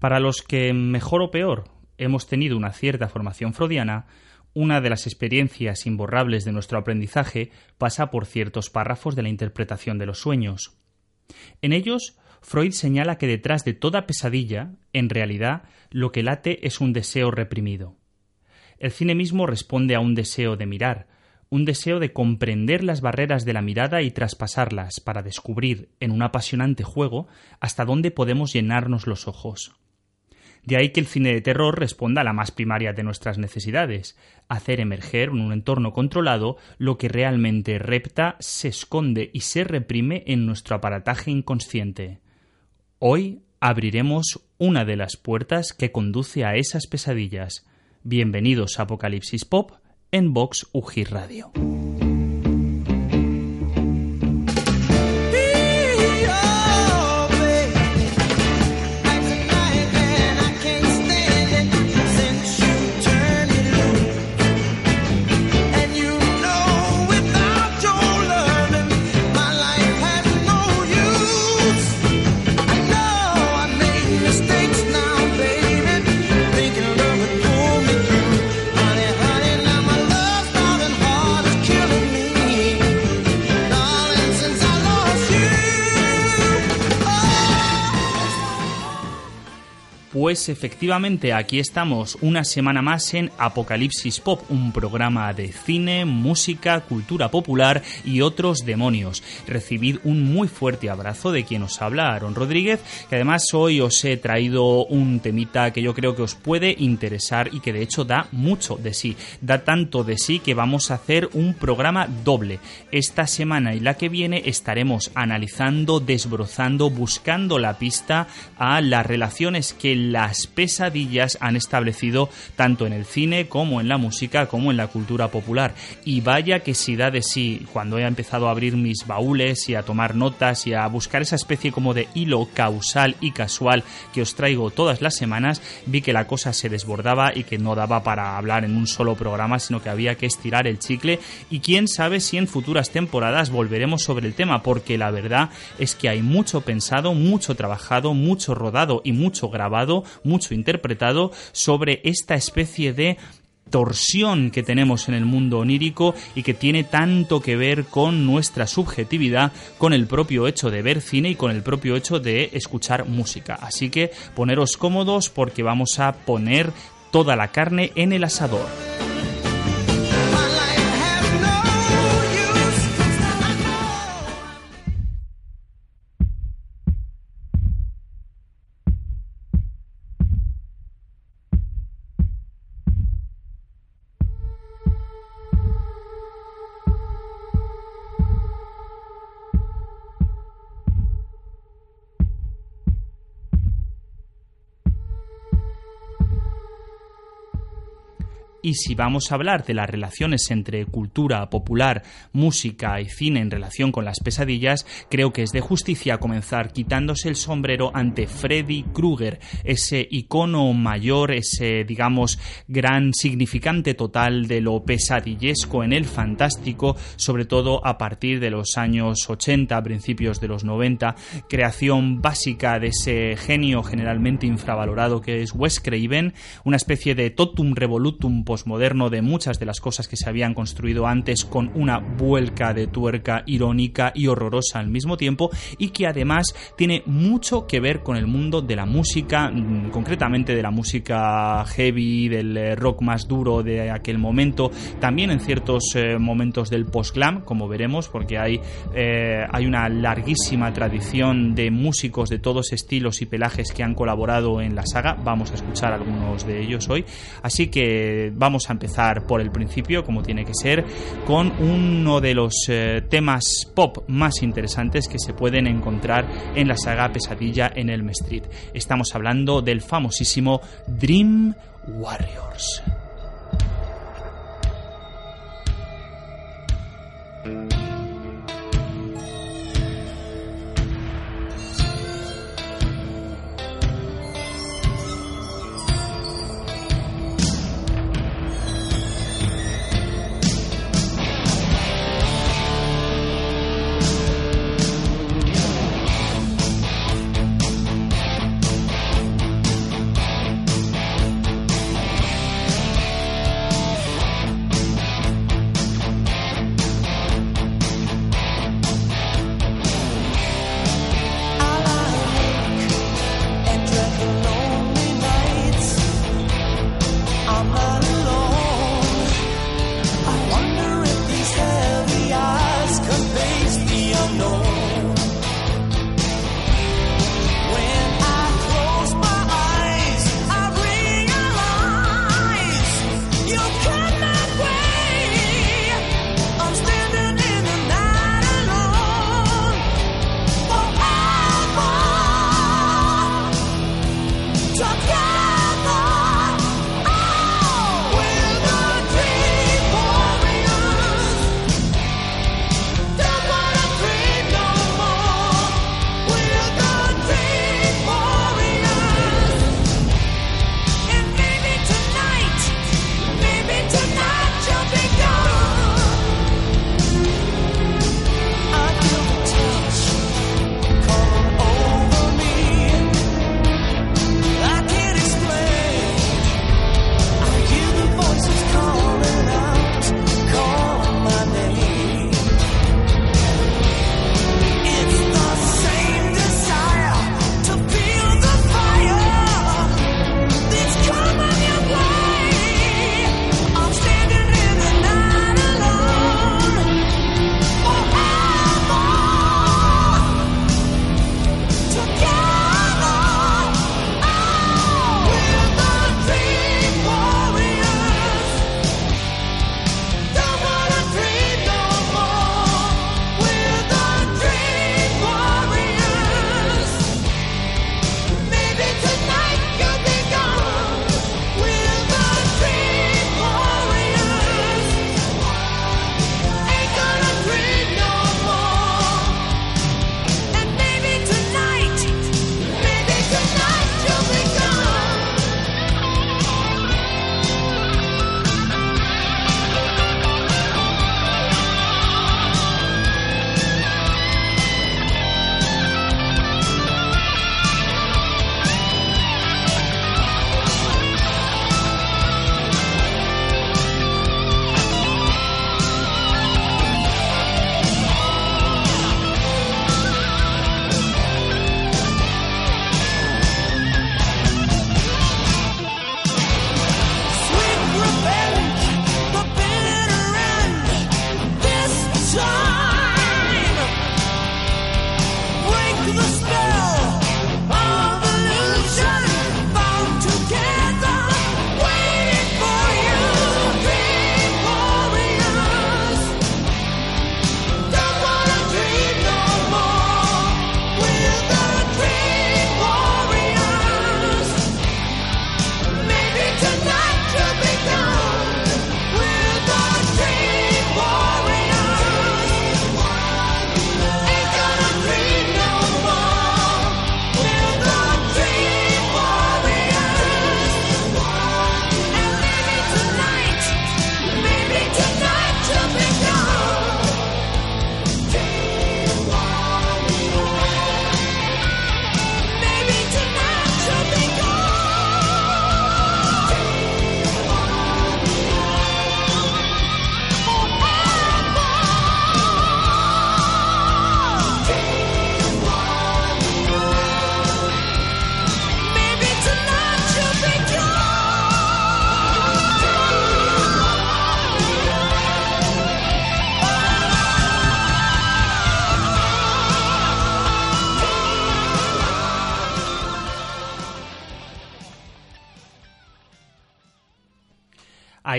Para los que, mejor o peor, hemos tenido una cierta formación freudiana, una de las experiencias imborrables de nuestro aprendizaje pasa por ciertos párrafos de la interpretación de los sueños. En ellos, Freud señala que detrás de toda pesadilla, en realidad, lo que late es un deseo reprimido. El cine mismo responde a un deseo de mirar, un deseo de comprender las barreras de la mirada y traspasarlas para descubrir, en un apasionante juego, hasta dónde podemos llenarnos los ojos. De ahí que el cine de terror responda a la más primaria de nuestras necesidades, hacer emerger en un entorno controlado lo que realmente repta, se esconde y se reprime en nuestro aparataje inconsciente. Hoy abriremos una de las puertas que conduce a esas pesadillas. Bienvenidos a Apocalipsis Pop en Vox UGI Radio. Pues efectivamente, aquí estamos una semana más en Apocalipsis Pop, un programa de cine, música, cultura popular y otros demonios. Recibid un muy fuerte abrazo de quien os habla, Aaron Rodríguez, que además hoy os he traído un temita que yo creo que os puede interesar y que de hecho da mucho de sí. Da tanto de sí que vamos a hacer un programa doble. Esta semana y la que viene estaremos analizando, desbrozando, buscando la pista a las relaciones que las pesadillas han establecido tanto en el cine como en la música como en la cultura popular. Y vaya que si da de sí, cuando he empezado a abrir mis baúles y a tomar notas y a buscar esa especie como de hilo causal y casual que os traigo todas las semanas, vi que la cosa se desbordaba y que no daba para hablar en un solo programa, sino que había que estirar el chicle y quién sabe si en futuras temporadas volveremos sobre el tema, porque la verdad es que hay mucho pensado, mucho trabajado, mucho rodado y mucho grabado mucho interpretado sobre esta especie de torsión que tenemos en el mundo onírico y que tiene tanto que ver con nuestra subjetividad, con el propio hecho de ver cine y con el propio hecho de escuchar música. Así que poneros cómodos porque vamos a poner toda la carne en el asador. Y si vamos a hablar de las relaciones entre cultura popular, música y cine en relación con las pesadillas, creo que es de justicia comenzar quitándose el sombrero ante Freddy Krueger, ese icono mayor, ese, digamos, gran significante total de lo pesadillesco en el fantástico, sobre todo a partir de los años 80, principios de los 90, creación básica de ese genio generalmente infravalorado que es Wes Craven, una especie de totum revolutum posmoderno de muchas de las cosas que se habían construido antes con una vuelca de tuerca irónica y horrorosa al mismo tiempo y que además tiene mucho que ver con el mundo de la música, mm, concretamente de la música heavy, del eh, rock más duro de aquel momento, también en ciertos eh, momentos del post-glam, como veremos, porque hay, eh, hay una larguísima tradición de músicos de todos estilos y pelajes que han colaborado en la saga, vamos a escuchar algunos de ellos hoy, así que vamos a empezar por el principio, como tiene que ser, con uno de los eh, temas pop más interesantes que se pueden encontrar en la saga Pesadilla en Elm Street. Estamos hablando del famosísimo Dream Warriors.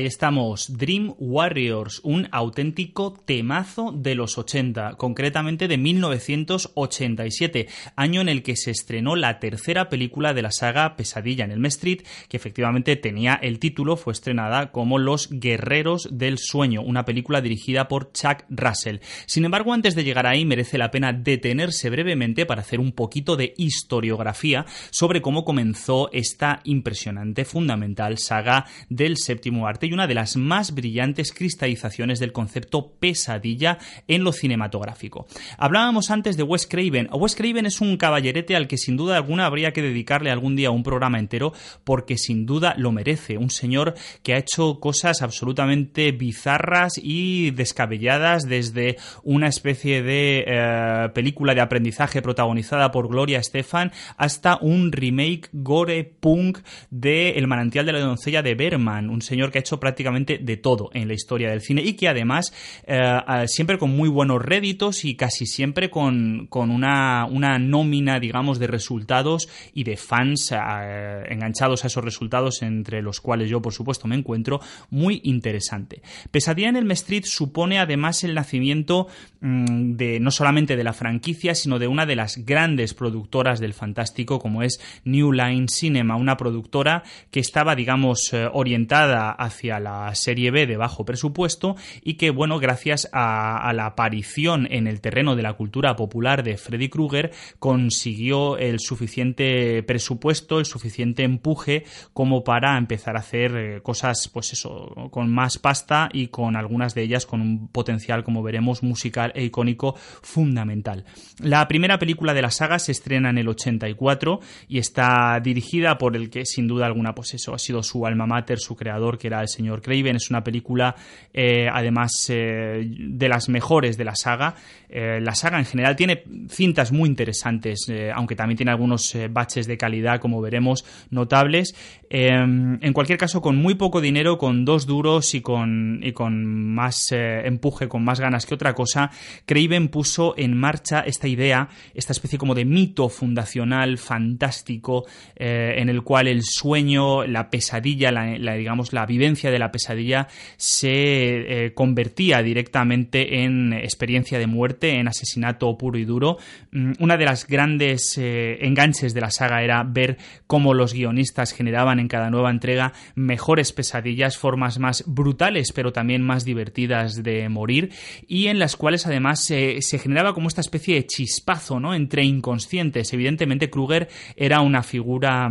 Ahí estamos, Dream Warriors, un auténtico temazo de los 80, concretamente de 1987, año en el que se estrenó la tercera película de la saga Pesadilla en el Street, que efectivamente tenía el título, fue estrenada como Los Guerreros del Sueño, una película dirigida por Chuck Russell. Sin embargo, antes de llegar ahí, merece la pena detenerse brevemente para hacer un poquito de historiografía sobre cómo comenzó esta impresionante, fundamental saga del séptimo y una de las más brillantes cristalizaciones del concepto pesadilla en lo cinematográfico. Hablábamos antes de Wes Craven. Wes Craven es un caballerete al que sin duda alguna habría que dedicarle algún día un programa entero porque sin duda lo merece. Un señor que ha hecho cosas absolutamente bizarras y descabelladas desde una especie de eh, película de aprendizaje protagonizada por Gloria Estefan hasta un remake gore punk de El manantial de la doncella de Berman, un señor que ha hecho prácticamente de todo en la historia del cine y que además eh, siempre con muy buenos réditos y casi siempre con, una, una, nómina, digamos, de resultados y de fans eh, enganchados a esos resultados, entre los cuales yo, por supuesto, me encuentro, muy interesante. Pesadilla en el Street supone además el nacimiento mm, de no solamente de la franquicia, sino de una de las grandes productoras del fantástico, como es New Line Cinema, una productora que estaba, digamos, eh, orientada hacia la serie B de bajo presupuesto y que, bueno, gracias a, la aparición en el terreno de la cultura popular de Freddy Krueger, consiguió el suficiente presupuesto, el suficiente empuje como para empezar a hacer eh, cosas, pues eso, con más pasta y con algunas de ellas con un potencial, como veremos, musical e icónico fundamental. La primera película de la saga se estrena en el 84 y está dirigida por el que sin duda alguna, pues eso, ha sido su alma mater, su creador, que era el señor Craven. Es una película, eh, además, eh, de las mejores de la saga. Eh, la saga en general tiene cintas muy interesantes, aunque también tiene algunos baches de calidad, como veremos, notables. en cualquier caso, con muy poco dinero, con dos duros y con, y con más empuje, con más ganas que otra cosa, Craven puso en marcha esta idea, esta especie como de mito fundacional fantástico, en el cual el sueño, la pesadilla, la digamos, la vivencia de la pesadilla se eh, convertía directamente en experiencia de muerte, en asesinato puro y duro. Mm, una de las grandes eh, enganches de la saga era ver cómo los guionistas generaban en cada nueva entrega mejores pesadillas, formas más brutales pero también más divertidas de morir y en las cuales además se generaba como esta especie de chispazo ¿no? entre inconscientes. Evidentemente Kruger era una figura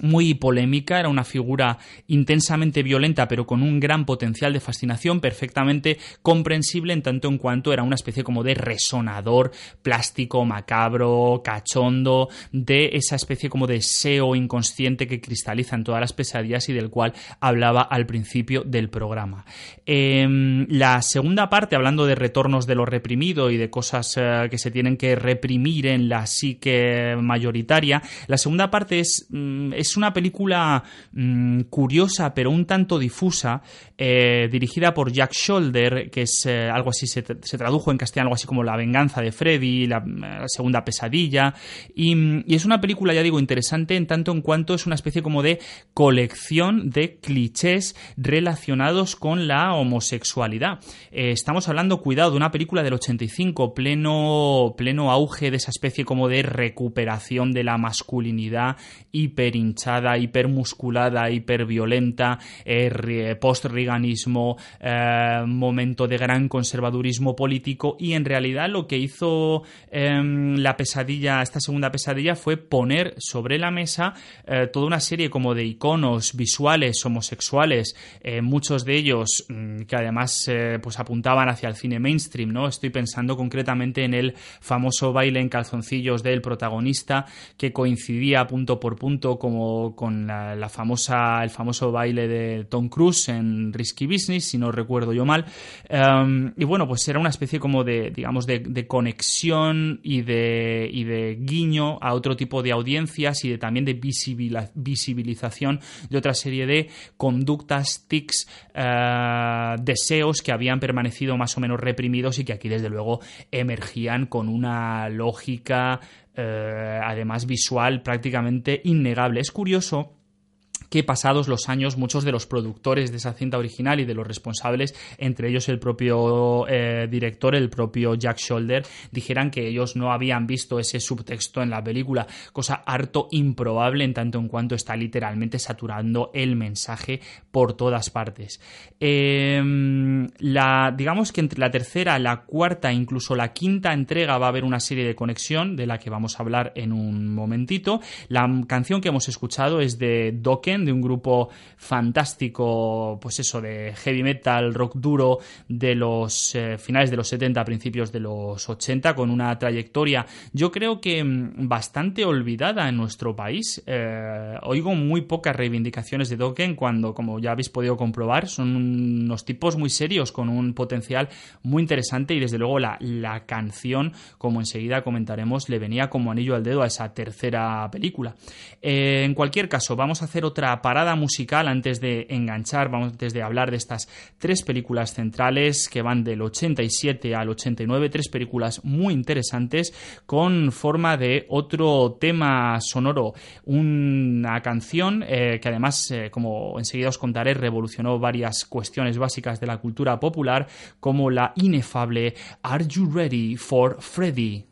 muy polémica, era una figura intensamente violenta pero con un gran potencial de fascinación, perfectamente comprensible en tanto en cuanto era una especie como de resonador plástico, macabro, cachondo, de esa especie como de deseo inconsciente que cristaliza en todas las pesadillas y del cual hablaba al principio del programa. Em, la segunda parte, hablando de retornos de lo reprimido y de cosas eh, que se tienen que reprimir en la psique mayoritaria, la segunda parte es mm, es una película mm, curiosa pero un tanto difusa, eh, dirigida por Jack Shoulder, que es eh, algo así, se, tradujo en castellano algo así como La venganza de Freddy, la, segunda pesadilla, y, es una película, ya digo, interesante en tanto en cuanto es una especie como de colección de clichés relacionados con la homosexualidad. Eh, estamos hablando, cuidado, de una película del 85, pleno, pleno auge de esa especie como de recuperación de la masculinidad hiper hinchada, hipermusculada, hiperviolenta, eh, post-riganismo, eh, momento de gran conservadurismo político y en realidad lo que hizo em, la pesadilla, esta segunda pesadilla fue poner sobre la mesa eh, toda una serie como de iconos visuales homosexuales, muchos de ellos mm, que además pues apuntaban hacia el cine mainstream, ¿no? Estoy pensando concretamente en el famoso baile en calzoncillos del protagonista que coincidía punto por punto como con la, famosa, el famoso baile de Tom Cruise en Risky Business, si no recuerdo yo mal. Em, y bueno, pues era una especie como de, digamos, de, conexión y de, y de guiño a otro tipo de audiencias y de también de visibilización de otra serie de conductas, tics, eh, deseos que habían permanecido más o menos reprimidos y que aquí desde luego emergían con una lógica eh, además visual prácticamente innegable. Es curioso que pasados los años muchos de los productores de esa cinta original y de los responsables, entre ellos el propio eh, director, el propio Jack Shoulder, dijeran que ellos no habían visto ese subtexto en la película, cosa harto improbable en tanto en cuanto está literalmente saturando el mensaje por todas partes. Em, la, digamos que entre la tercera, la cuarta, incluso la quinta entrega va a haber una serie de conexión de la que vamos a hablar en un momentito. La canción que hemos escuchado es de Dokken, de un grupo fantástico, pues eso, de heavy metal, rock duro de los eh, finales de los 70, principios de los 80, con una trayectoria, yo creo que mm, bastante olvidada en nuestro país. Eh, oigo muy pocas reivindicaciones de Dokken cuando, como ya habéis podido comprobar, son unos tipos muy serios con un potencial muy interesante y desde luego la, la canción, como enseguida comentaremos, le venía como anillo al dedo a esa tercera película. Eh, en cualquier caso, vamos a hacer otra parada musical antes de enganchar, vamos antes de hablar de estas tres películas centrales que van del 87 al 89, tres películas muy interesantes con forma de otro tema sonoro, una canción eh, que además, eh, como enseguida os contaré, revolucionó varias cuestiones básicas de la cultura popular, como la inefable Are You Ready for Freddy?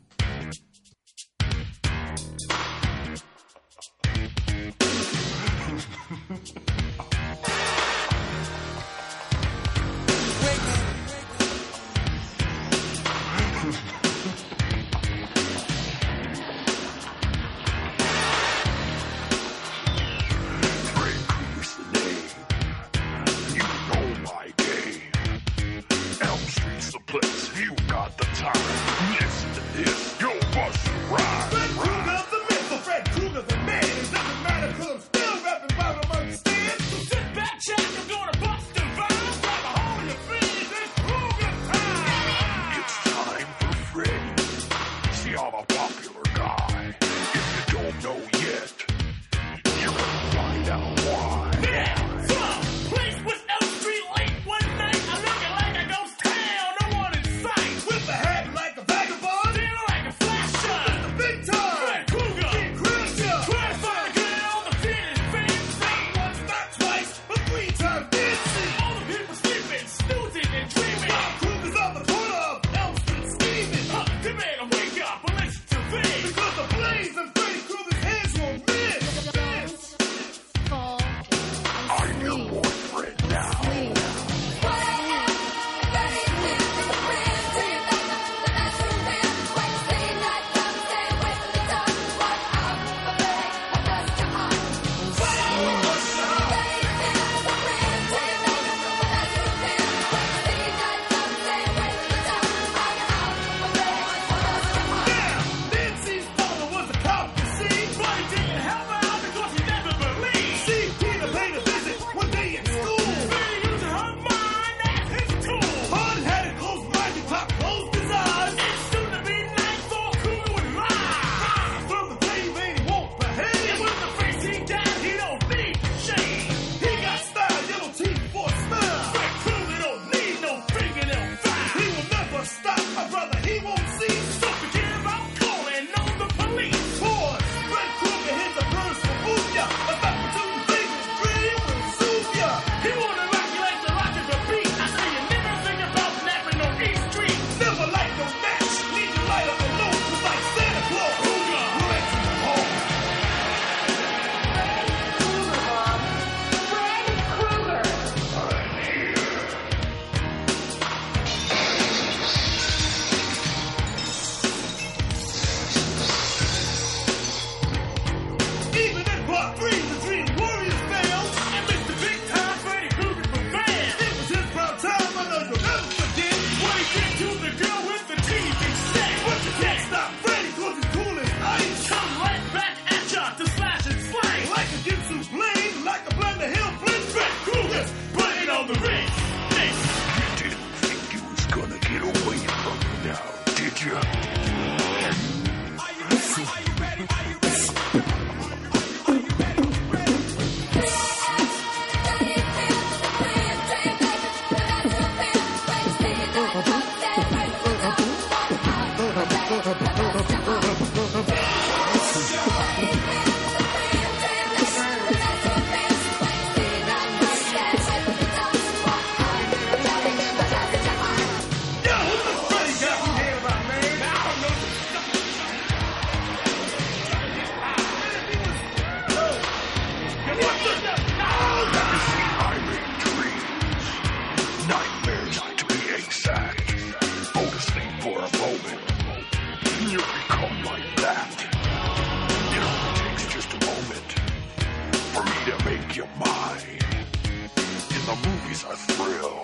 real.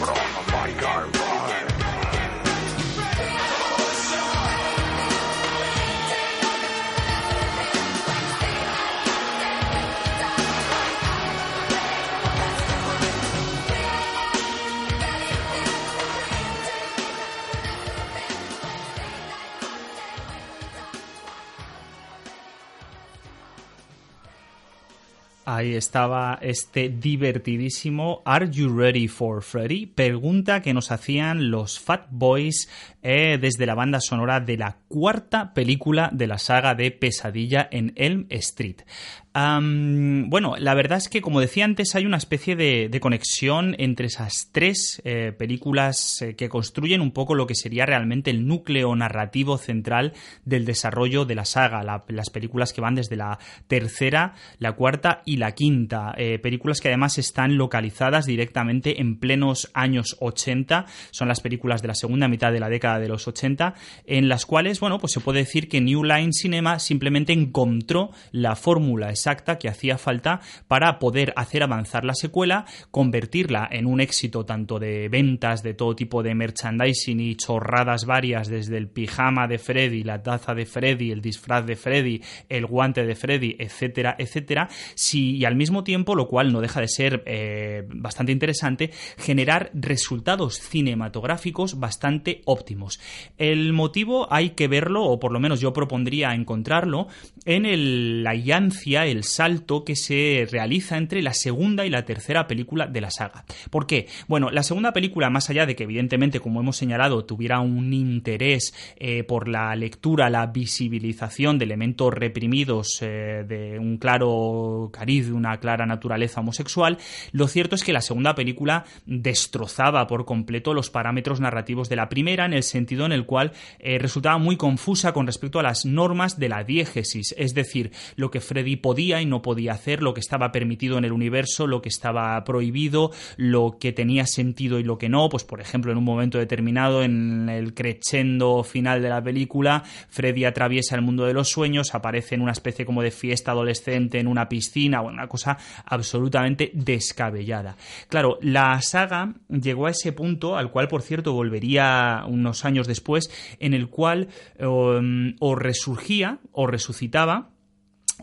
But Ahí estaba este divertidísimo Are You Ready for Freddy? Pregunta que nos hacían los Fat Boys eh, desde la banda sonora de la cuarta película de la saga de Pesadilla en Elm Street bueno, la verdad es que, como decía antes, hay una especie de, conexión entre esas tres eh, películas eh, que construyen un poco lo que sería realmente el núcleo narrativo central del desarrollo de la saga. las películas que van desde la tercera, la cuarta y la quinta. Eh, películas que además están localizadas directamente en plenos años 80. Son las películas de la segunda mitad de la década de los 80, en las cuales, bueno, pues se puede decir que New Line Cinema simplemente encontró la fórmula exacta que hacía falta para poder hacer avanzar la secuela, convertirla en un éxito tanto de ventas, de todo tipo de merchandising y chorradas varias, desde el pijama de Freddy, la taza de Freddy, el disfraz de Freddy, el guante de Freddy, etcétera, etcétera, si, y al mismo tiempo, lo cual no deja de ser eh, bastante interesante, generar resultados cinematográficos bastante óptimos. El motivo hay que verlo, o por lo menos yo propondría encontrarlo, en la yancia, el salto que se realiza entre la segunda y la tercera película de la saga. ¿Por qué? Bueno, la segunda película, más allá de que evidentemente, como hemos señalado, tuviera un interés eh, por la lectura, la visibilización de elementos reprimidos eh, de un claro cariz, de una clara naturaleza homosexual, lo cierto es que la segunda película destrozaba por completo los parámetros narrativos de la primera en el sentido en el cual eh, resultaba muy confusa con respecto a las normas de la diégesis, es decir, lo que Freddy podía y no podía hacer, lo que estaba permitido en el universo, lo que estaba prohibido, lo que tenía sentido y lo que no. Pues, por ejemplo, en un momento determinado, en el crescendo final de la película, Freddy atraviesa el mundo de los sueños, aparece en una especie como de fiesta adolescente en una piscina, una cosa absolutamente descabellada. Claro, la saga llegó a ese punto, al cual, por cierto, volvería unos años después, en el cual um, o resurgía o resucitaba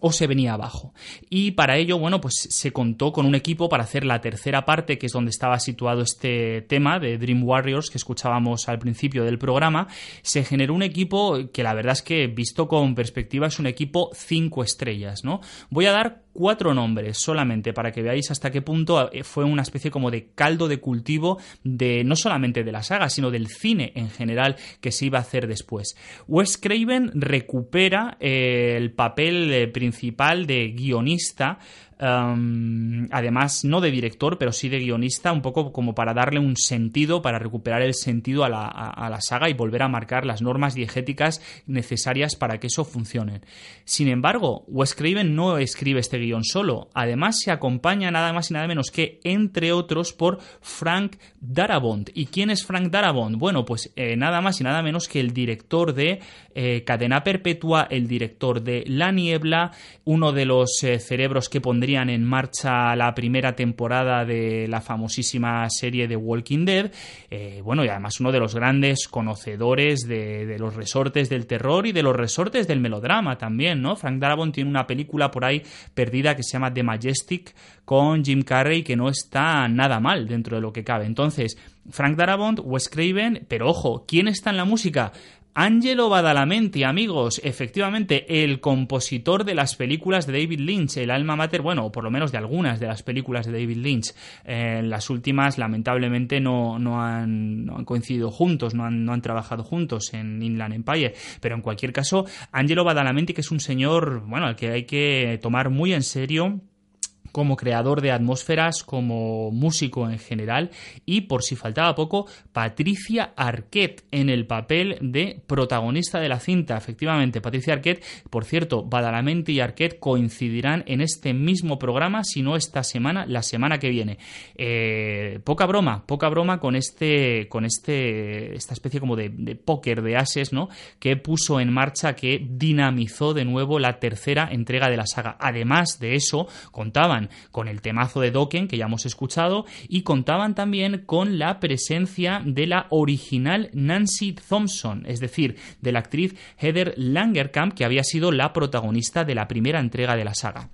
o se venía abajo. Y para ello, bueno, pues se contó con un equipo para hacer la tercera parte, que es donde estaba situado este tema de Dream Warriors que escuchábamos al principio del programa. Se generó un equipo que la verdad es que, visto con perspectiva, es un equipo cinco estrellas, ¿no? Voy a dar cuatro nombres solamente para que veáis hasta qué punto eh, fue una especie como de caldo de cultivo de no solamente de la saga, sino del cine en general que se iba a hacer después. Wes Craven recupera eh, el papel principal de guionista además no de director, pero sí de guionista, un poco como para darle un sentido, para recuperar el sentido a la, saga y volver a marcar las normas diegéticas necesarias para que eso funcione. Sin embargo, Wes Craven no escribe este guion solo, además se acompaña nada más y nada menos que, entre otros, por Frank Darabont. ¿Y quién es Frank Darabont? Bueno, pues eh, nada más y nada menos que el director de eh, Cadena Perpetua, el director de La Niebla, uno de los eh, cerebros que pondría en marcha la primera temporada de la famosísima serie de Walking Dead. Eh, bueno, y además uno de los grandes conocedores de, los resortes del terror y de los resortes del melodrama también, ¿no? Frank Darabont tiene una película por ahí perdida que se llama The Majestic con Jim Carrey que no está nada mal dentro de lo que cabe. Entonces, Frank Darabont, Wes Craven, pero ojo, ¿quién está en la música? Angelo Badalamenti, amigos, efectivamente, el compositor de las películas de David Lynch, el alma mater, bueno, o por lo menos de algunas de las películas de David Lynch. Eh, las últimas, lamentablemente, no, no, han, coincidido juntos, no han, no han, trabajado juntos en Inland Empire. Pero en cualquier caso, Angelo Badalamenti, que es un señor, bueno, al que hay que tomar muy en serio como creador de atmósferas, como músico en general y, por si faltaba poco, Patricia Arquette en el papel de protagonista de la cinta. Efectivamente, Patricia Arquette, por cierto, Badalamenti y Arquette coincidirán en este mismo programa, si no esta semana, la semana que viene. Eh, poca broma, poca broma con este, con este, esta especie como de, de póker de ases, ¿no? Que puso en marcha, que dinamizó de nuevo la tercera entrega de la saga. Además de eso, contaban con el temazo de Dokken, que ya hemos escuchado, y contaban también con la presencia de la original Nancy Thompson, es decir, de la actriz Heather Langerkamp, que había sido la protagonista de la primera entrega de la saga.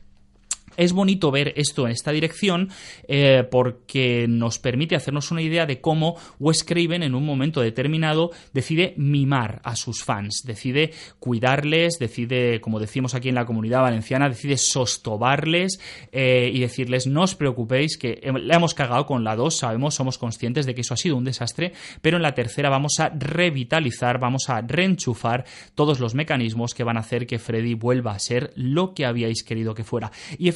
Es bonito ver esto en esta dirección eh, porque nos permite hacernos una idea de cómo Wes Craven en un momento determinado decide mimar a sus fans, decide cuidarles, decide, como decimos aquí en la comunidad valenciana, decide sostobarles eh, y decirles no os preocupéis que la hemos cagado con la 2, sabemos, somos conscientes de que eso ha sido un desastre, pero en la tercera vamos a revitalizar, vamos a reenchufar todos los mecanismos que van a hacer que Freddy vuelva a ser lo que habíais querido que fuera. Y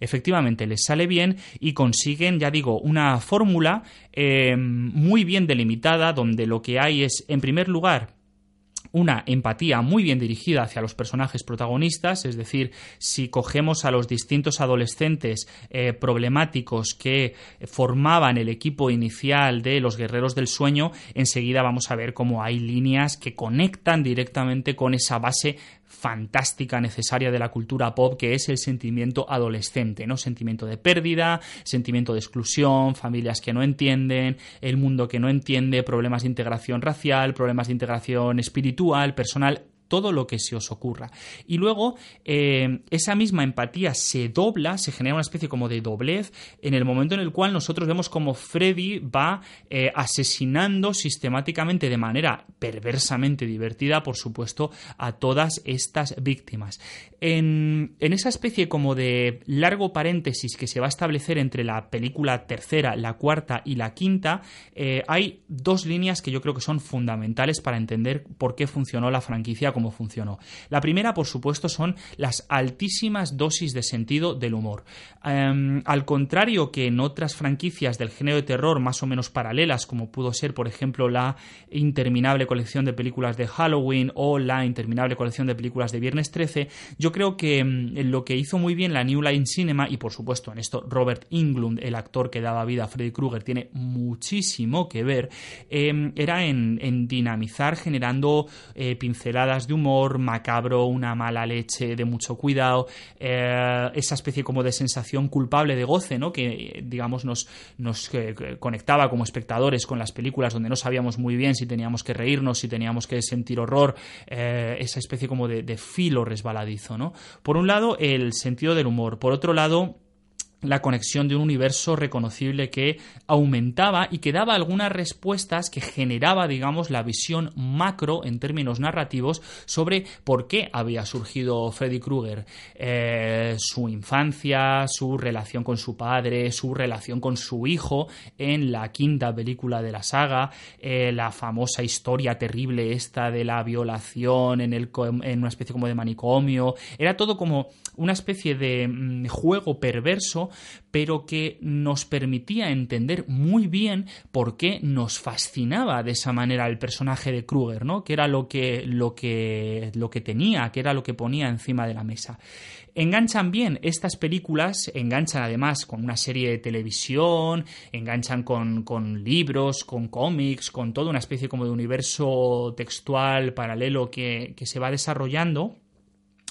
efectivamente les sale bien y consiguen, ya digo, una fórmula eh, muy bien delimitada donde lo que hay es, en primer lugar, una empatía muy bien dirigida hacia los personajes protagonistas, es decir, si cogemos a los distintos adolescentes eh, problemáticos que formaban el equipo inicial de los Guerreros del Sueño, enseguida vamos a ver cómo hay líneas que conectan directamente con esa base fantástica, necesaria de la cultura pop, que es el sentimiento adolescente, ¿no? Sentimiento de pérdida, sentimiento de exclusión, familias que no entienden, el mundo que no entiende, problemas de integración racial, problemas de integración espiritual, personal todo lo que se os ocurra. Y luego eh, esa misma empatía se dobla, se genera una especie como de doblez en el momento en el cual nosotros vemos como Freddy va eh, asesinando sistemáticamente de manera perversamente divertida, por supuesto, a todas estas víctimas. En, esa especie como de largo paréntesis que se va a establecer entre la película tercera, la cuarta y la quinta, eh, hay dos líneas que yo creo que son fundamentales para entender por qué funcionó la franquicia cómo funcionó. La primera, por supuesto, son las altísimas dosis de sentido del humor. Em, al contrario que en otras franquicias del género de terror más o menos paralelas, como pudo ser, por ejemplo, la interminable colección de películas de Halloween o la interminable colección de películas de Viernes 13, yo creo que em, lo que hizo muy bien la New Line Cinema, y por supuesto en esto Robert Englund, el actor que daba vida a Freddy Krueger, tiene muchísimo que ver, em, era en, dinamizar generando eh, pinceladas de humor macabro, una mala leche de mucho cuidado, eh, esa especie como de sensación culpable de goce, ¿no? Que, digamos, nos, nos eh, conectaba como espectadores con las películas donde no sabíamos muy bien si teníamos que reírnos, si teníamos que sentir horror, eh, esa especie como de, de filo resbaladizo, ¿no? Por un lado, el sentido del humor. Por otro lado, la conexión de un universo reconocible que aumentaba y que daba algunas respuestas que generaba, digamos, la visión macro en términos narrativos sobre por qué había surgido Freddy Krueger, eh, su infancia, su relación con su padre, su relación con su hijo en la quinta película de la saga, eh, la famosa historia terrible esta de la violación en, el, en una especie como de manicomio, era todo como una especie de mm, juego perverso pero que nos permitía entender muy bien por qué nos fascinaba de esa manera el personaje de Kruger, ¿no? Que era lo que, lo que, lo que tenía, que era lo que ponía encima de la mesa. Enganchan bien estas películas, enganchan además con una serie de televisión, enganchan con, con libros, con cómics, con toda una especie como de universo textual paralelo que, que se va desarrollando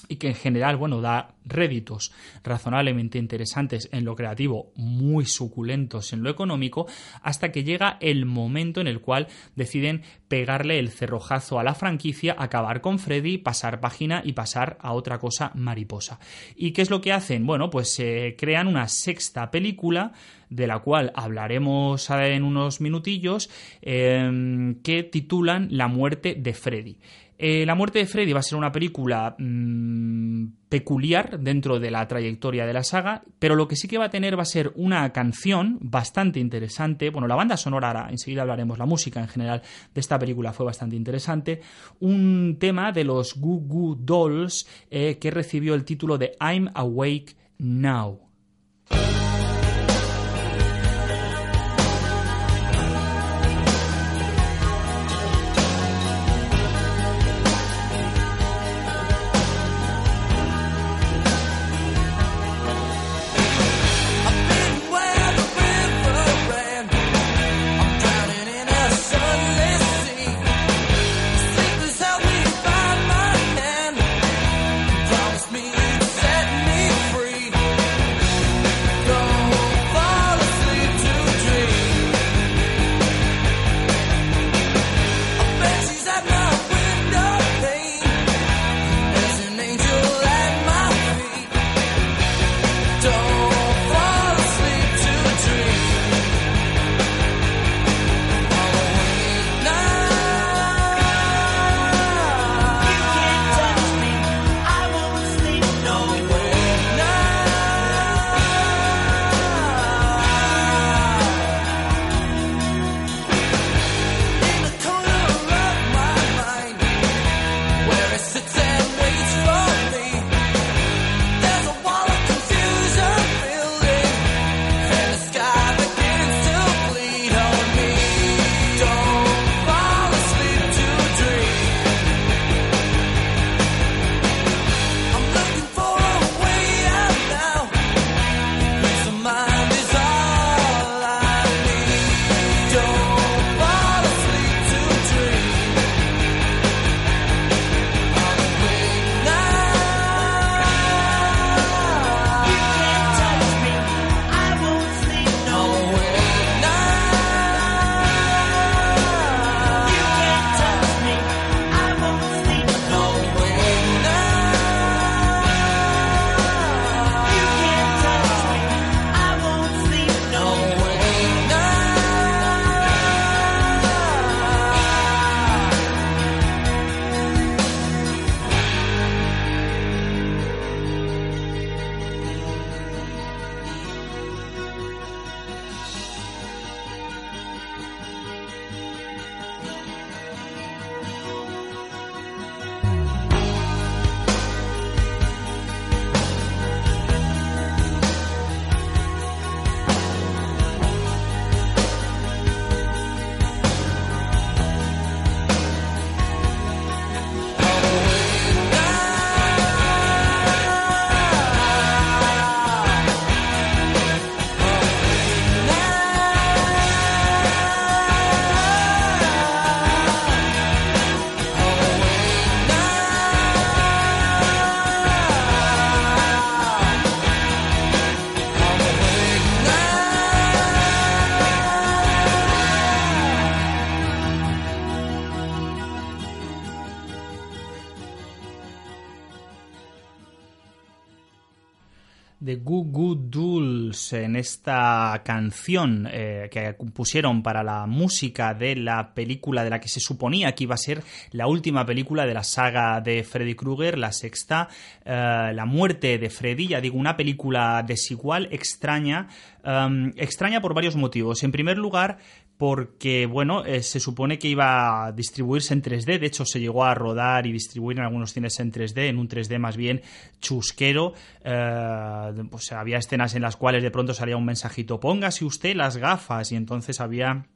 y que en general, bueno, da réditos razonablemente interesantes en lo creativo, muy suculentos en lo económico, hasta que llega el momento en el cual deciden pegarle el cerrojazo a la franquicia, acabar con Freddy, pasar página y pasar a otra cosa mariposa. ¿Y qué es lo que hacen? Bueno, pues se crean una sexta película de la cual hablaremos en unos minutillos, eh, que titulan La muerte de Freddy. Eh, la muerte de Freddy va a ser una película mm, peculiar dentro de la trayectoria de la saga, pero lo que sí que va a tener va a ser una canción bastante interesante. Bueno, la banda sonora, enseguida hablaremos, la música en general de esta película fue bastante interesante. Un tema de los Goo Goo Dolls eh, que recibió el título de I'm Awake Now. Esta canción eh, que pusieron para la música de la película de la que se suponía que iba a ser la última película de la saga de Freddy Krueger, la sexta, eh, La muerte de Freddy, ya digo, una película desigual, extraña, em, extraña por varios motivos. En primer lugar, porque, bueno, eh, se supone que iba a distribuirse en 3D, de hecho se llegó a rodar y distribuir en algunos cines en 3D, en un 3D más bien chusquero, eh, pues había escenas en las cuales de pronto salía un mensajito, póngase usted las gafas, y entonces había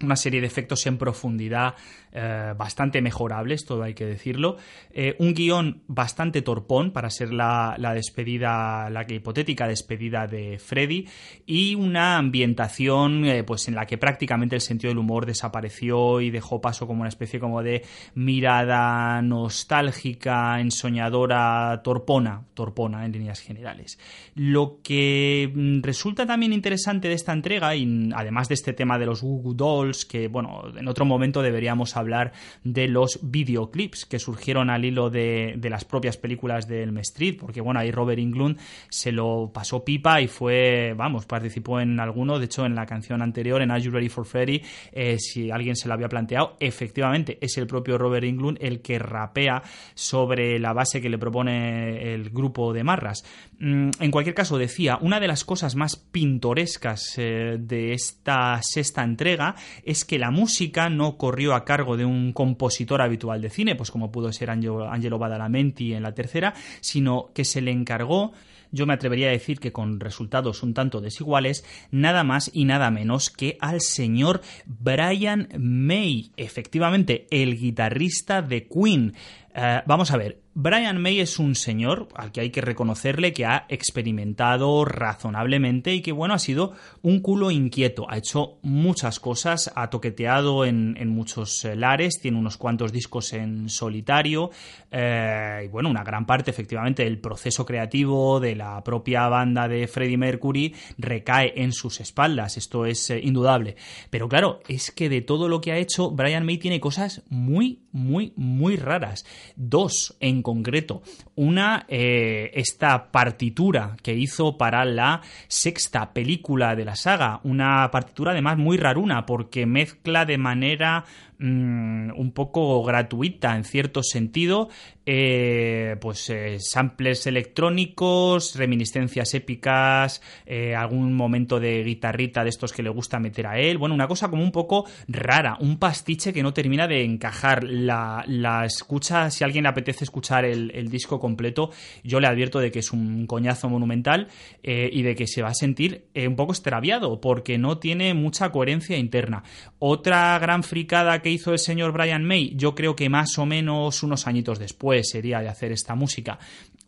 una serie de efectos en profundidad eh, bastante mejorables, todo hay que decirlo. Eh, un guion bastante torpón para ser la, despedida, la hipotética despedida de Freddy, y una ambientación eh, pues en la que prácticamente el sentido del humor desapareció y dejó paso como una especie como de mirada nostálgica, ensoñadora, torpona, torpona en líneas generales. Lo que mm, resulta también interesante de esta entrega, y además de este tema de los Google Dolls, que bueno, en otro momento deberíamos hablar de los videoclips que surgieron al hilo de, las propias películas del Street, porque bueno, ahí Robert Englund se lo pasó pipa y fue, vamos, participó en alguno, de hecho en la canción anterior, en Are You Ready for Freddy, eh, si alguien se lo había planteado, efectivamente es el propio Robert Englund el que rapea sobre la base que le propone el grupo de Marras. Mm, en cualquier caso, decía, una de las cosas más pintorescas eh, de esta sexta entrega es que la música no corrió a cargo de un compositor habitual de cine, pues como pudo ser Angelo Badalamenti en la tercera, sino que se le encargó yo me atrevería a decir que con resultados un tanto desiguales, nada más y nada menos que al señor Brian May, efectivamente el guitarrista de Queen. Eh, vamos a ver, Brian May es un señor al que hay que reconocerle que ha experimentado razonablemente y que, bueno, ha sido un culo inquieto. Ha hecho muchas cosas, ha toqueteado en, muchos eh, lares, tiene unos cuantos discos en solitario eh, y, bueno, una gran parte, efectivamente, del proceso creativo de la propia banda de Freddie Mercury recae en sus espaldas. Esto es eh, indudable. Pero, claro, es que de todo lo que ha hecho, Brian May tiene cosas muy, muy, muy raras. Dos en concreto. Una, eh, esta partitura que hizo para la sexta película de la saga. Una partitura además muy raruna porque mezcla de manera Mm, un poco gratuita en cierto sentido, eh, pues eh, samples electrónicos, reminiscencias épicas, eh, algún momento de guitarrita de estos que le gusta meter a él, bueno, una cosa como un poco rara, un pastiche que no termina de encajar. La, escucha, si alguien apetece escuchar el, el, disco completo, yo le advierto de que es un coñazo monumental y de que se va a sentir un poco extraviado porque no tiene mucha coherencia interna. Otra gran fricada que hizo el señor Brian May, yo creo que más o menos unos añitos después sería de hacer esta música.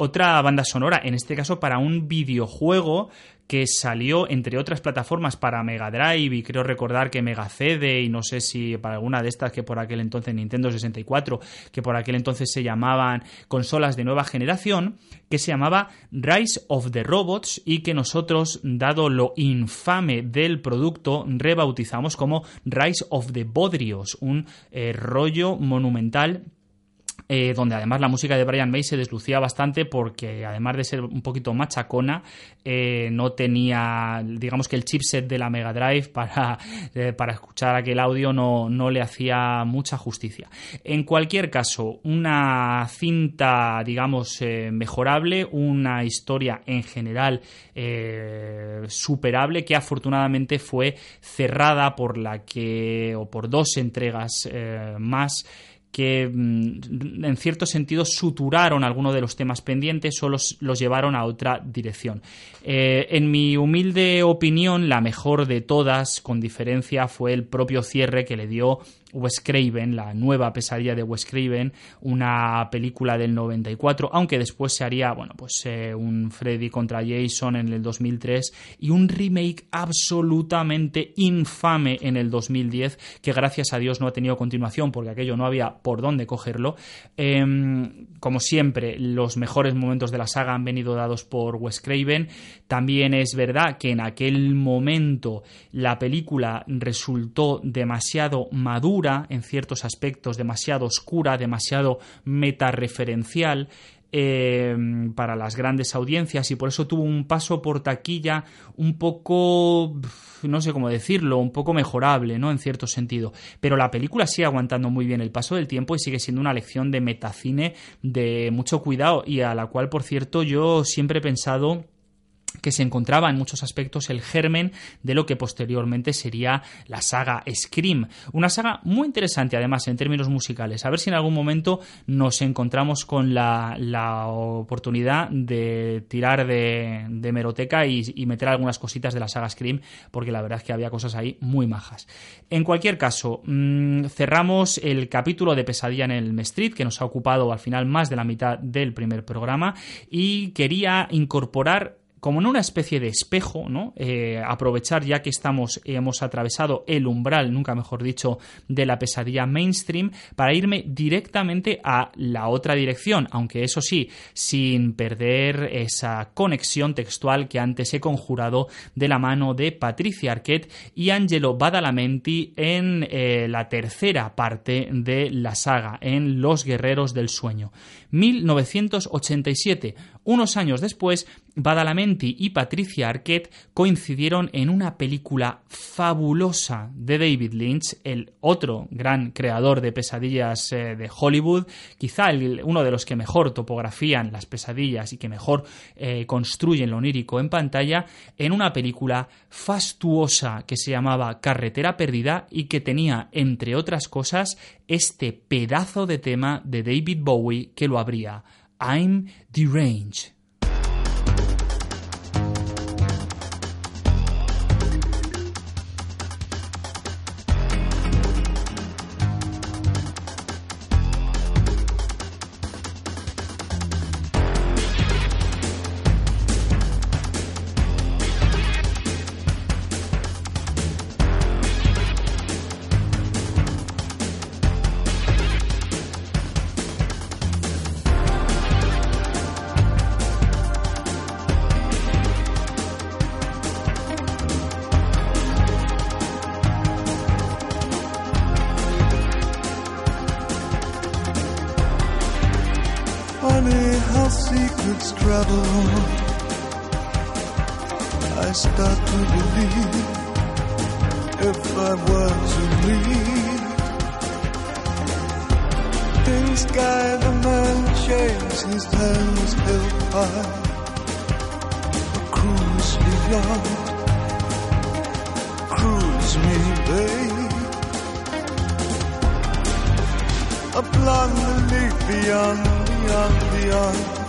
Otra banda sonora, en este caso para un videojuego que salió entre otras plataformas para Mega Drive y creo recordar que Mega CD y no sé si para alguna de estas que por aquel entonces Nintendo 64 que por aquel entonces se llamaban consolas de nueva generación que se llamaba Rise of the Robots y que nosotros dado lo infame del producto rebautizamos como Rise of the Bodrios un eh, rollo monumental eh, donde además la música de Brian May se deslucía bastante porque además de ser un poquito machacona, eh, no tenía, digamos que el chipset de la Mega Drive para, eh, para escuchar aquel audio no, no, le hacía mucha justicia. En cualquier caso, una cinta, digamos, mejorable, una historia en general superable que afortunadamente fue cerrada por la que, o por dos entregas más, que mm, en cierto sentido suturaron algunos de los temas pendientes o los, llevaron a otra dirección. Eh, en mi humilde opinión, la mejor de todas, con diferencia, fue el propio cierre que le dio Wes Craven, la nueva pesadilla de Wes Craven, una película del 94, aunque después se haría, bueno, pues eh, un Freddy contra Jason en el 2003 y un remake absolutamente infame en el 2010, que gracias a Dios no ha tenido continuación porque aquello no había por dónde cogerlo. Em, como siempre, los mejores momentos de la saga han venido dados por Wes Craven. También es verdad que en aquel momento la película resultó demasiado madura en ciertos aspectos, demasiado oscura, demasiado metareferencial eh, para las grandes audiencias y por eso tuvo un paso por taquilla un poco, no sé cómo decirlo, un poco mejorable, ¿no? En cierto sentido. Pero la película sigue aguantando muy bien el paso del tiempo y sigue siendo una lección de metacine de mucho cuidado y a la cual, por cierto, yo siempre he pensado que se encontraba en muchos aspectos el germen de lo que posteriormente sería la saga Scream. Una saga muy interesante además en términos musicales. A ver si en algún momento nos encontramos con la, oportunidad de tirar de, meroteca y, meter algunas cositas de la saga Scream porque la verdad es que había cosas ahí muy majas. En cualquier caso, mm, cerramos el capítulo de Pesadilla en el Street que nos ha ocupado al final más de la mitad del primer programa y quería incorporar como en una especie de espejo, ¿no? Eh, aprovechar ya que estamos, hemos atravesado el umbral, nunca mejor dicho, de la pesadilla mainstream, para irme directamente a la otra dirección, aunque eso sí, sin perder esa conexión textual que antes he conjurado de la mano de Patricia Arquette y Angelo Badalamenti en eh, la tercera parte de la saga, en Los Guerreros del Sueño. 1987, unos años después, Badalamenti y Patricia Arquette coincidieron en una película fabulosa de David Lynch, el otro gran creador de pesadillas eh, de Hollywood, quizá uno de los que mejor topografían las pesadillas y que mejor eh, construyen lo onírico en pantalla, en una película fastuosa que se llamaba Carretera Perdida y que tenía, entre otras cosas, este pedazo de tema de David Bowie que lo abría. I'm deranged. I start to believe if I were to leave, in sky the man shakes his hands built high. Cruise me yard cruise me, babe. A blonde leaf beyond, beyond, beyond.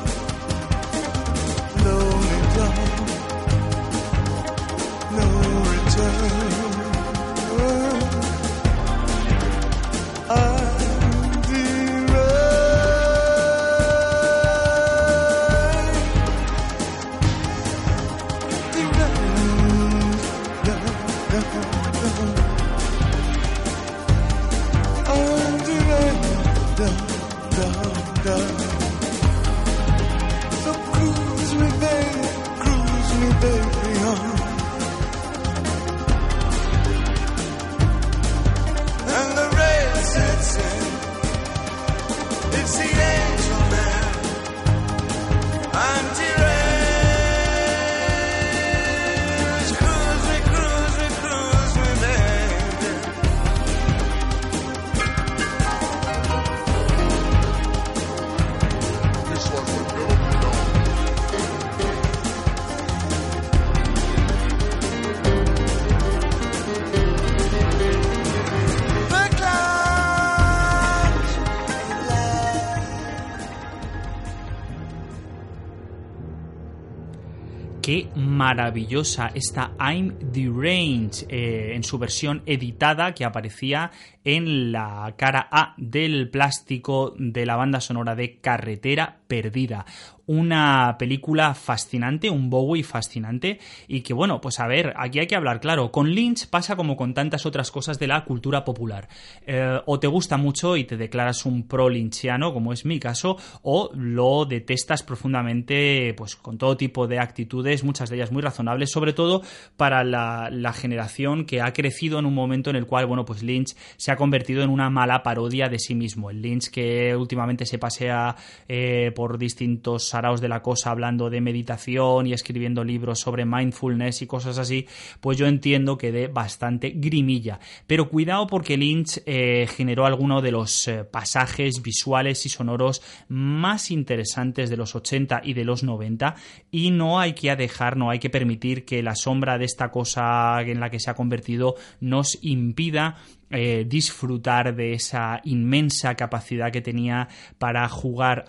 Maravillosa esta I'm the Range eh, en su versión editada que aparecía en la cara A del plástico de la banda sonora de Carretera Perdida una película fascinante, un Bowie fascinante y que bueno, pues a ver, aquí hay que hablar claro, con Lynch pasa como con tantas otras cosas de la cultura popular. Eh, o te gusta mucho y te declaras un pro lynchiano, como es mi caso, o lo detestas profundamente, pues con todo tipo de actitudes, muchas de ellas muy razonables, sobre todo para la, generación que ha crecido en un momento en el cual, bueno, pues Lynch se ha convertido en una mala parodia de sí mismo. El Lynch que últimamente se pasea eh, por distintos de la cosa hablando de meditación y escribiendo libros sobre mindfulness y cosas así, pues yo entiendo que de bastante grimilla. Pero cuidado porque Lynch eh, generó alguno de los eh, pasajes visuales y sonoros más interesantes de los 80 y de los 90 y no hay que dejar, no hay que permitir que la sombra de esta cosa en la que se ha convertido nos impida eh, disfrutar de esa inmensa capacidad que tenía para jugar,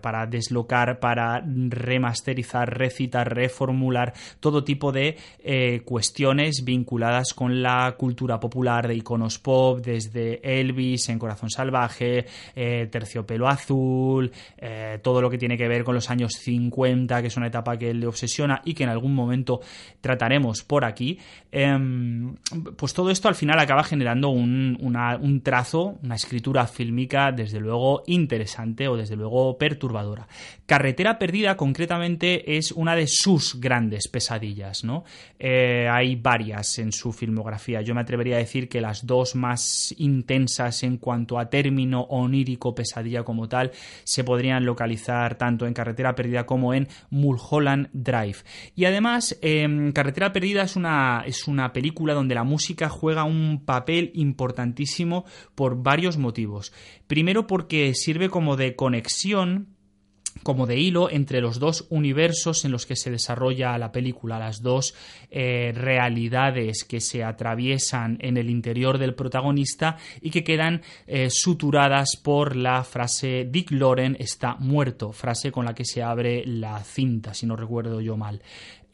para deslocar, para remasterizar, recitar, reformular todo tipo de eh, cuestiones vinculadas con la cultura popular de iconos pop, desde Elvis en Corazón Salvaje, eh, Terciopelo Azul, todo lo que tiene que ver con los años 50, que es una etapa que le obsesiona y que en algún momento trataremos por aquí. Em, pues todo esto al final acaba generando un un, trazo, una escritura fílmica, desde luego interesante o desde luego perturbadora. Carretera Perdida, concretamente, es una de sus grandes pesadillas, ¿no? Eh, hay varias en su filmografía. Yo me atrevería a decir que las dos más intensas en cuanto a término onírico pesadilla como tal se podrían localizar tanto en Carretera Perdida como en Mulholland Drive. Y además, em, Carretera Perdida es una, es una película donde la música juega un papel importante importantísimo por varios motivos. Primero porque sirve como de conexión como de hilo entre los dos universos en los que se desarrolla la película, las dos eh, realidades que se atraviesan en el interior del protagonista y que quedan eh, suturadas por la frase Dick Loren está muerto, frase con la que se abre la cinta, si no recuerdo yo mal.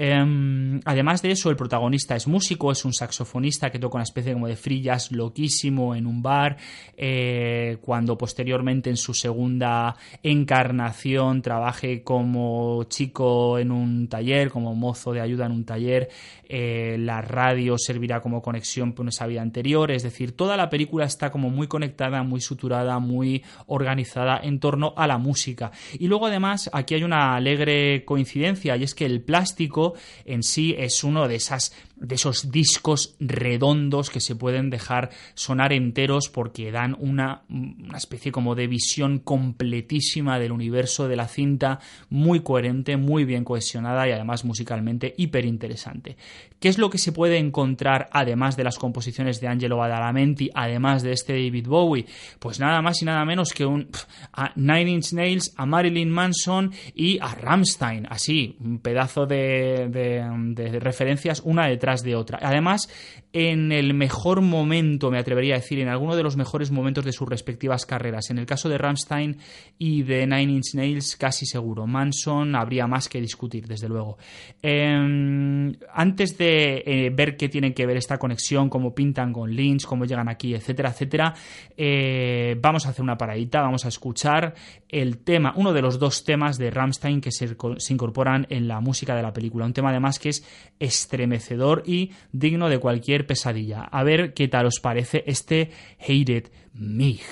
Em, además de eso, el protagonista es músico, es un saxofonista que toca una especie como de free loquísimo en un bar, eh, cuando posteriormente en su segunda encarnación trabaje como chico en un taller, como mozo de ayuda en un taller, eh, la radio servirá como conexión con esa vida anterior, es decir, toda la película está como muy conectada, muy suturada, muy organizada en torno a la música. Y luego además aquí hay una alegre coincidencia y es que el plástico en sí es uno de esas de esos discos redondos que se pueden dejar sonar enteros porque dan una, una, especie como de visión completísima del universo de la cinta, muy coherente, muy bien cohesionada y además musicalmente hiper interesante. ¿Qué es lo que se puede encontrar además de las composiciones de Angelo Badalamenti, además de este David Bowie? Pues nada más y nada menos que un a Nine Inch Nails, a Marilyn Manson y a Rammstein, así, un pedazo de, de referencias una detrás de otra. Además, en el mejor momento, me atrevería a decir, en alguno de los mejores momentos de sus respectivas carreras. En el caso de Rammstein y de Nine Inch Nails, casi seguro. Manson habría más que discutir, desde luego. Em, antes de eh, ver qué tiene que ver esta conexión, cómo pintan con Lynch, cómo llegan aquí, etcétera, etcétera, eh, vamos a hacer una paradita, vamos a escuchar el tema, uno de los dos temas de Rammstein que se incorporan en la música de la película. Un tema además que es estremecedor y digno de cualquier pesadilla. A ver qué tal os parece este Hated Mig.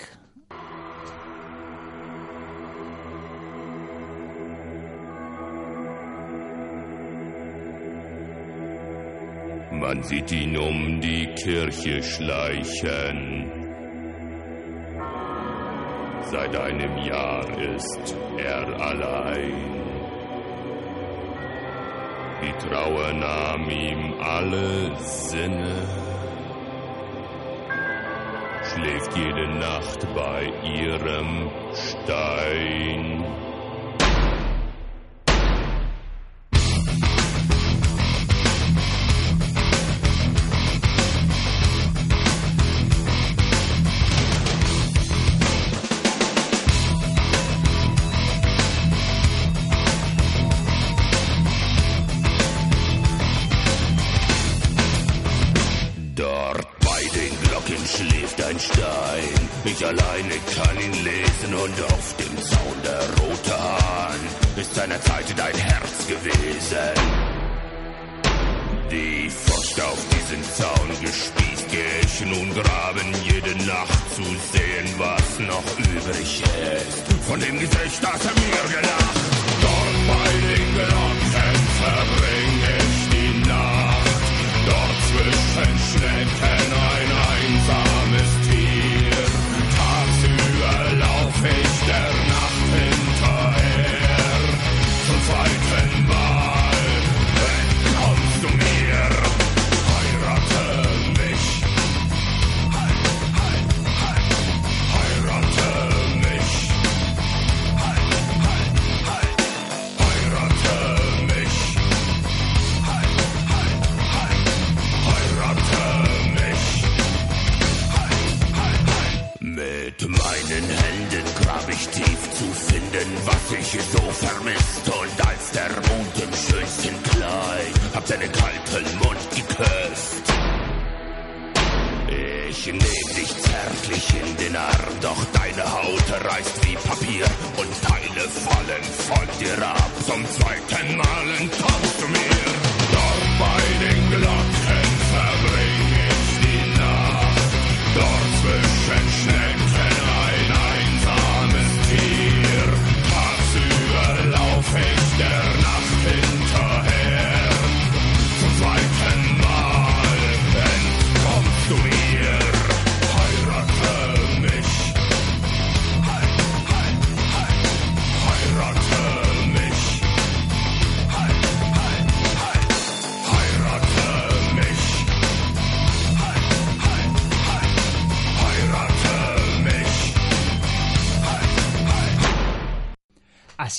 Man sieht ihn um die Kirche schleichen. Seit einem Jahr ist er allein. Die Trauer nahm ihm alle Sinne. Schläft jede Nacht bei ihrem Stein.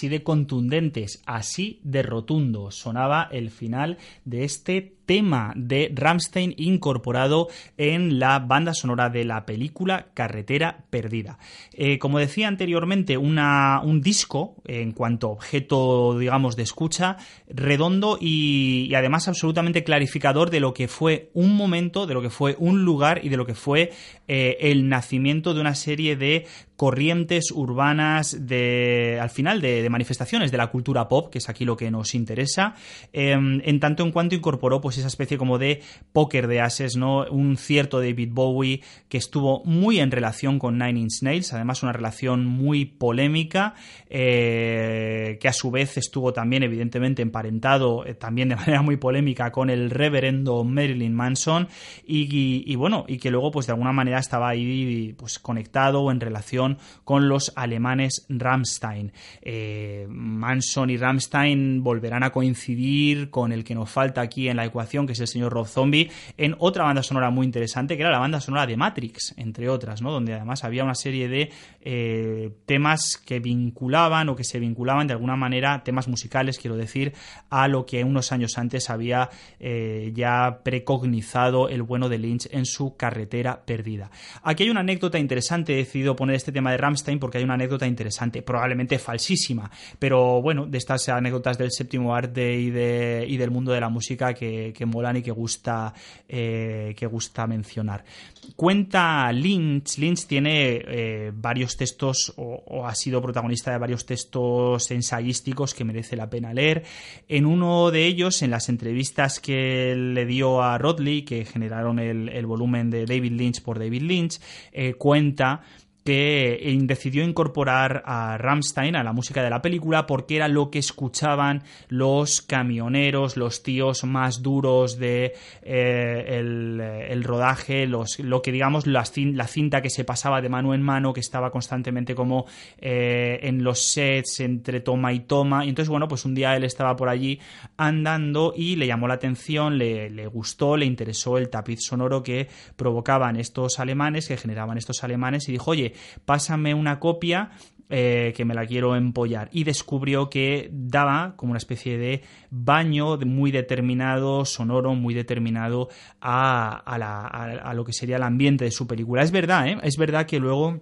Así de contundentes, así de rotundo sonaba el final de este tema de Ramstein incorporado en la banda sonora de la película Carretera Perdida. Eh, como decía anteriormente, un disco, en cuanto objeto, digamos, de escucha, redondo y, además absolutamente clarificador de lo que fue un momento, de lo que fue un lugar y de lo que fue eh, el nacimiento de una serie de corrientes urbanas de al final de, manifestaciones de la cultura pop que es aquí lo que nos interesa eh, en tanto en cuanto incorporó pues esa especie como de póker de ases no un cierto David Bowie que estuvo muy en relación con Nine Inch Nails además una relación muy polémica eh, que a su vez estuvo también evidentemente emparentado eh, también de manera muy polémica con el reverendo Marilyn Manson y, bueno y que luego pues de alguna manera estaba ahí pues conectado o en relación con los alemanes Rammstein. Eh, Manson y Rammstein volverán a coincidir con el que nos falta aquí en la ecuación que es el señor Rob Zombie en otra banda sonora muy interesante que era la banda sonora de Matrix entre otras ¿no? donde además había una serie de eh, temas que vinculaban o que se vinculaban de alguna manera temas musicales quiero decir a lo que unos años antes había eh, ya precognizado el bueno de Lynch en su carretera perdida. Aquí hay una anécdota interesante, he decidido poner este tema de Rammstein porque hay una anécdota interesante, probablemente falsísima, pero bueno, de estas anécdotas del séptimo arte y, de, y del mundo de la música que, que molan y que gusta, eh, que gusta mencionar. Cuenta Lynch, Lynch tiene eh, varios textos o, ha sido protagonista de varios textos ensayísticos que merece la pena leer. En uno de ellos, en las entrevistas que le dio a Rodley, que generaron el, el volumen de David Lynch por David Lynch, eh, cuenta que eh, decidió incorporar a Rammstein a la música de la película porque era lo que escuchaban los camioneros, los tíos más duros de eh, el, el rodaje, lo que digamos la cinta que se pasaba de mano en mano, que estaba constantemente como eh, en los sets entre toma y toma. Y entonces, bueno, pues un día él estaba por allí andando y le llamó la atención, le, le gustó, le interesó el tapiz sonoro que provocaban estos alemanes, que generaban estos alemanes, y dijo, oye, pásame una copia eh, que me la quiero empollar. Y descubrió que daba como una especie de baño muy determinado, sonoro, muy determinado a, a lo que sería el ambiente de su película. Es verdad, ¿eh? Es verdad que luego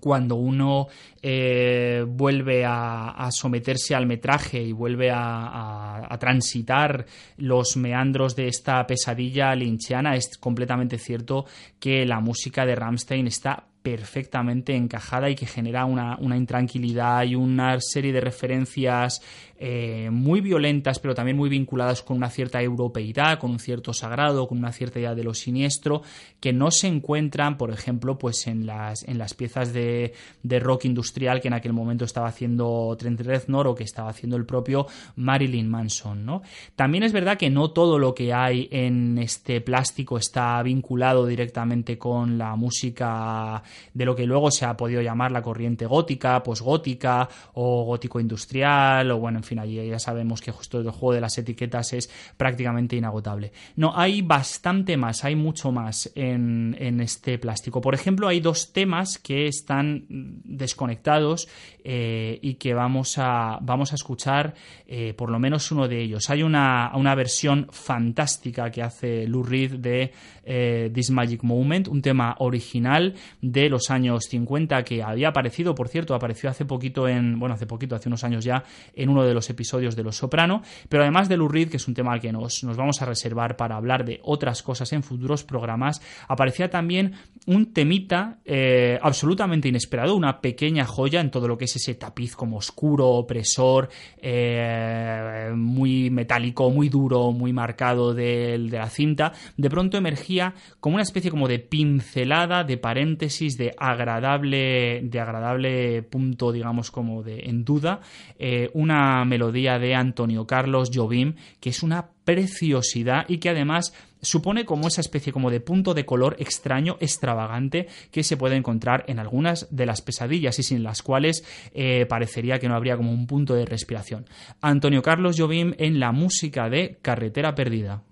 cuando uno eh, vuelve a, someterse al metraje y vuelve a transitar los meandros de esta pesadilla linchiana, es completamente cierto que la música de Rammstein está perfectamente encajada y que genera una, una intranquilidad y una serie de referencias eh, muy violentas, pero también muy vinculadas con una cierta europeidad, con un cierto sagrado, con una cierta idea de lo siniestro, que no se encuentran, por ejemplo, pues en las, en las piezas de, rock industrial que en aquel momento estaba haciendo Trent Reznor o que estaba haciendo el propio Marilyn Manson. ¿no? También es verdad que no todo lo que hay en este plástico está vinculado directamente con la música de lo que luego se ha podido llamar la corriente gótica, posgótica o gótico industrial o bueno, en fin allí ya sabemos que justo el juego de las etiquetas es prácticamente inagotable. No, hay bastante más, hay mucho más en, este plástico. Por ejemplo, hay dos temas que están desconectados eh, y que vamos a, vamos a escuchar eh, por lo menos uno de ellos. Hay una, una versión fantástica que hace Lou Reed de eh, This Magic Moment, un tema original de los años 50 que había aparecido, por cierto, apareció hace poquito en, bueno, hace poquito, hace unos años ya, en uno de los episodios de Los Soprano, pero además de Lou que es un tema al que nos, nos vamos a reservar para hablar de otras cosas en futuros programas, aparecía también un temita eh, absolutamente inesperado, una pequeña joya en todo lo que es ese tapiz como oscuro, opresor, eh, muy metálico, muy duro, muy marcado de, de la cinta, de pronto emergía como una especie como de pincelada, de paréntesis, de agradable, de agradable punto, digamos, como de en duda, eh, una melodía de Antonio Carlos Jobim, que es una preciosidad y que además supone como esa especie como de punto de color extraño, extravagante, que se puede encontrar en algunas de las pesadillas y sin las cuales eh, parecería que no habría como un punto de respiración. Antonio Carlos Jobim en la música de Carretera Perdida.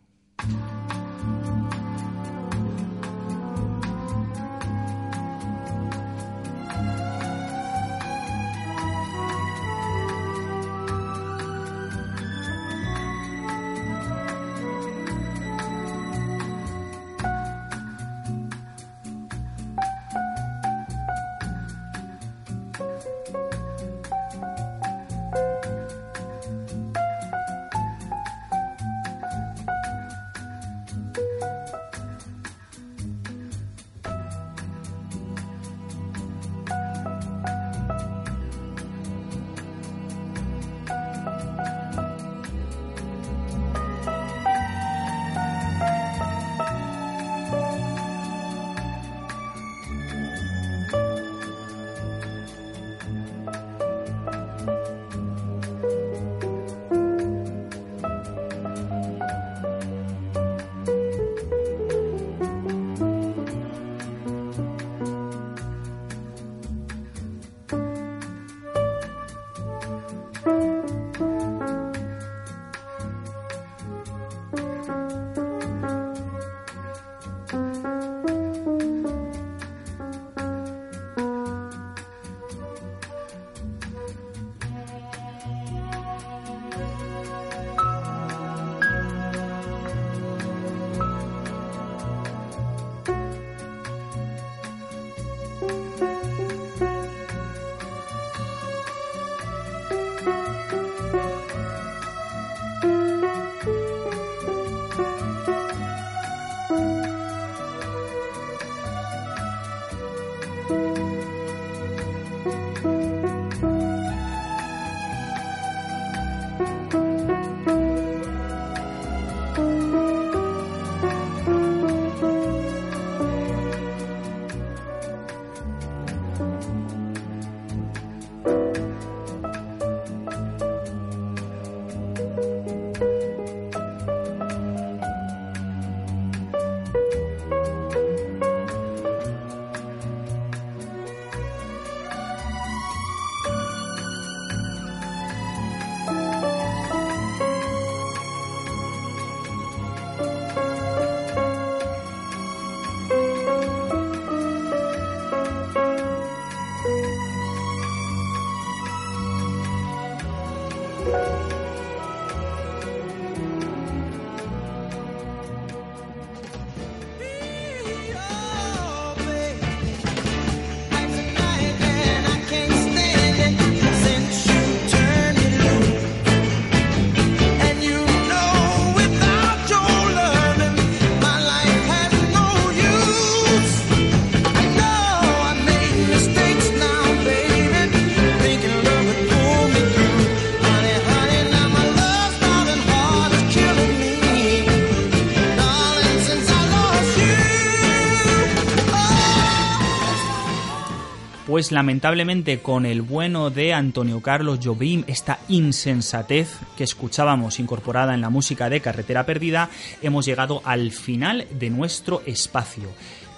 Pues lamentablemente con el bueno de Antonio Carlos Jobim, esta insensatez que escuchábamos incorporada en la música de Carretera Perdida, hemos llegado al final de nuestro espacio.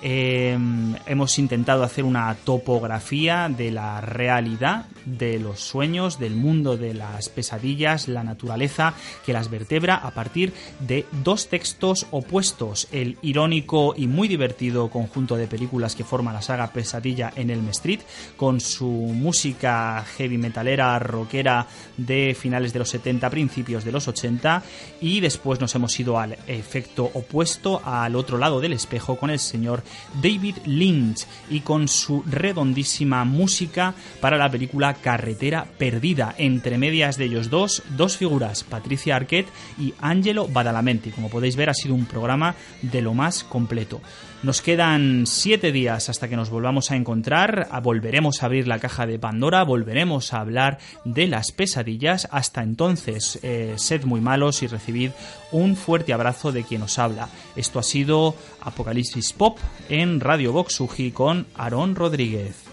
Eh, hemos intentado hacer una topografía de la realidad, de los sueños, del mundo de las pesadillas, la naturaleza que las vertebra a partir de dos textos opuestos, el irónico y muy divertido conjunto de películas que forma la saga Pesadilla en Elm Street, con su música heavy metalera, rockera de finales de los 70, principios de los 80, y después nos hemos ido al efecto opuesto, al otro lado del espejo, con el señor David Lynch y con su redondísima música para la película Carretera Perdida. Entre medias de ellos dos, dos figuras, Patricia Arquette y Angelo Badalamenti. Como podéis ver, ha sido un programa de lo más completo. Nos quedan siete días hasta que nos volvamos a encontrar. Volveremos a abrir la caja de Pandora, volveremos a hablar de las pesadillas. Hasta entonces, eh, sed muy malos y recibid un fuerte abrazo de quien os habla. Esto ha sido Apocalipsis Pop en Radio Vox con Aarón Rodríguez.